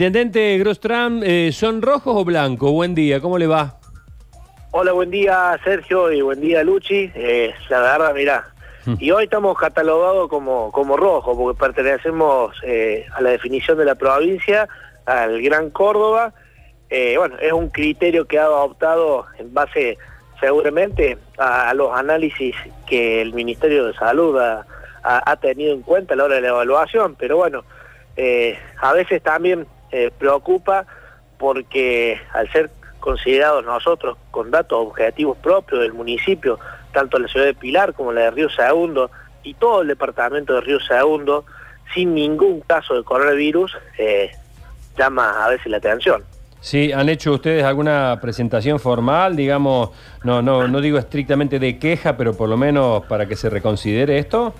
Intendente Grostram, eh, ¿son rojos o blancos? Buen día, ¿cómo le va? Hola, buen día Sergio y buen día Luchi. Eh, la verdad, mirá, Mm. y hoy estamos catalogados como, como rojo porque pertenecemos eh, a la definición de la provincia, al Gran Córdoba. Eh, bueno, es un criterio que ha adoptado en base seguramente a, a los análisis que el Ministerio de Salud ha, ha- ha tenido en cuenta a la hora de la evaluación, pero bueno, eh, a veces también eh, preocupa porque al ser considerados nosotros con datos objetivos propios del municipio, tanto la ciudad de Pilar como la de Río Segundo y todo el departamento de Río Segundo, sin ningún caso de coronavirus, eh, llama a veces la atención. Sí, ¿han hecho ustedes alguna presentación formal, digamos, no, no, no digo estrictamente de queja, pero por lo menos para que se reconsidere esto?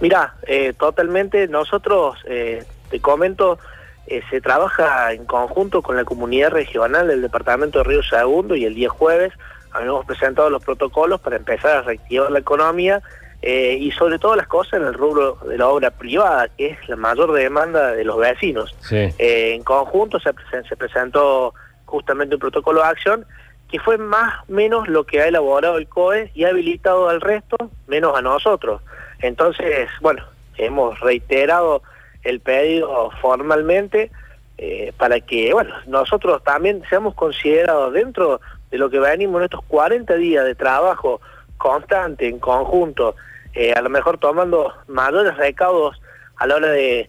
Mirá, eh, totalmente, nosotros, eh, te comento, eh, se trabaja en conjunto con la comunidad regional del departamento de Río Segundo y el día jueves habíamos presentado los protocolos para empezar a reactivar la economía eh, y sobre todo las cosas en el rubro de la obra privada, que es la mayor demanda de los vecinos. Sí. En conjunto se, se presentó justamente un protocolo de acción que fue más o menos lo que ha elaborado el COE y ha habilitado al resto, menos a nosotros. Entonces, bueno, hemos reiterado el pedido formalmente eh, para que, bueno, nosotros también seamos considerados dentro de lo que venimos en estos 40 días de trabajo constante, en conjunto, eh, a lo mejor tomando mayores recaudos a la hora de,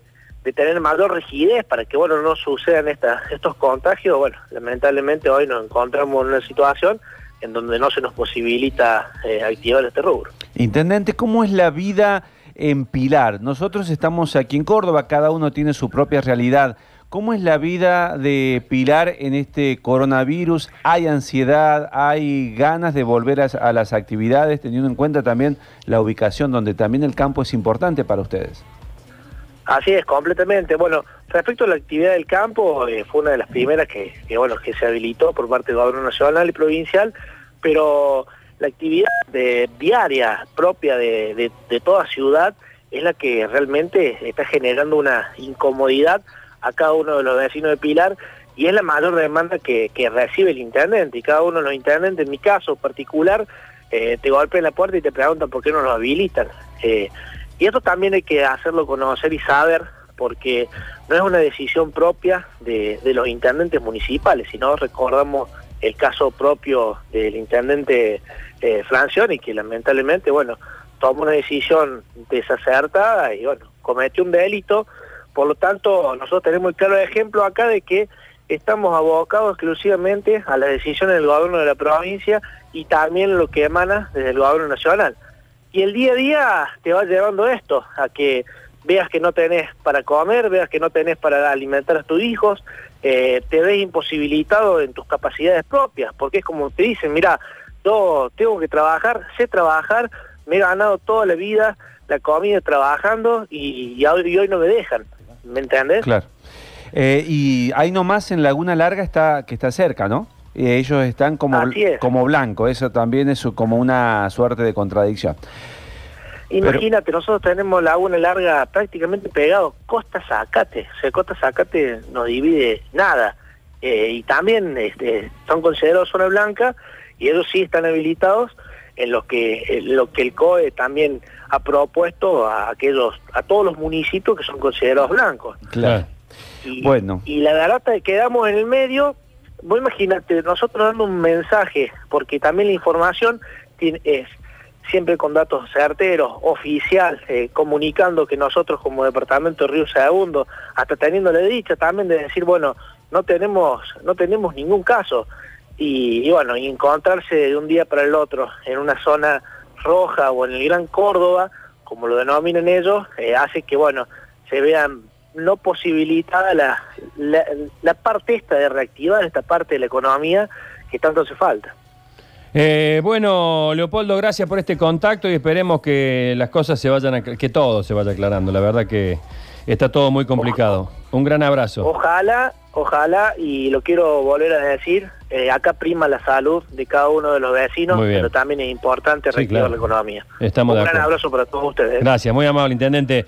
tener mayor rigidez para que, bueno, no sucedan estas, estos contagios. Bueno, lamentablemente hoy nos encontramos en una situación en donde no se nos posibilita eh, activar este rubro. Intendente, ¿cómo es la vida en Pilar? Nosotros estamos aquí en Córdoba, cada uno tiene su propia realidad. ¿Cómo es la vida de Pilar en este coronavirus? ¿Hay ansiedad? ¿Hay ganas de volver a, a las actividades, teniendo en cuenta también la ubicación donde también el campo es importante para ustedes? Así es, completamente. Bueno, respecto a la actividad del campo, eh, fue una de las primeras que, bueno, que se habilitó por parte del gobierno nacional y provincial, pero la actividad diaria propia de, toda ciudad es la que realmente está generando una incomodidad a cada uno de los vecinos de Pilar y es la mayor demanda que, recibe el intendente y cada uno de los intendentes, en mi caso particular, eh, te golpean la puerta y te preguntan por qué no lo habilitan. Eh, y esto también hay que hacerlo conocer y saber, porque no es una decisión propia de, de los intendentes municipales, sino recordamos el caso propio del intendente eh, Francioni, que lamentablemente, bueno, tomó una decisión desacertada y, bueno, cometió un delito. Por lo tanto, nosotros tenemos el claro ejemplo acá de que estamos abocados exclusivamente a las decisiones del gobierno de la provincia y también lo que emana desde el gobierno nacional. Y el día a día te va llevando esto, a que veas que no tenés para comer, veas que no tenés para alimentar a tus hijos, eh, te ves imposibilitado en tus capacidades propias, porque es como te dicen, mira, yo tengo que trabajar, sé trabajar, me he ganado toda la vida la comida trabajando y, hoy, y hoy no me dejan, ¿me entendés? Claro. Eh, y ahí nomás en Laguna Larga está que está cerca, ¿no? Eh, ellos están como, es. como blanco, eso también es como una suerte de contradicción. Imagínate, nosotros tenemos Laguna Larga prácticamente pegado, Costa Zacate, o sea, Costa Zacate no divide nada. Eh, y también este, son considerados zona blanca y ellos sí están habilitados en lo que, en lo que el COE también ha propuesto a aquellos, a todos los municipios que son considerados blancos. Claro. Y, Bueno. y la verdad es que quedamos en el medio, vos imagínate, nosotros dando un mensaje, porque también la información es siempre con datos certeros, oficial, eh, comunicando que nosotros como Departamento de Río Segundo, hasta teniendo la dicha también de decir, bueno, no tenemos, no tenemos ningún caso. Y, bueno, encontrarse de un día para el otro en una zona roja o en el Gran Córdoba, como lo denominan ellos, eh, hace que, bueno, se vean no posibilitada la, la, la parte esta de reactivar esta parte de la economía que tanto hace falta. Eh, bueno, Leopoldo, gracias por este contacto y esperemos que las cosas se vayan, acla- que todo se vaya aclarando. La verdad que está todo muy complicado. Un gran abrazo. Ojalá, ojalá, y lo quiero volver a decir, eh, acá prima la salud de cada uno de los vecinos, pero también es importante Sí, reactivar claro. la economía. Estamos Un de gran acuerdo. abrazo para todos ustedes. Gracias, muy amable, intendente.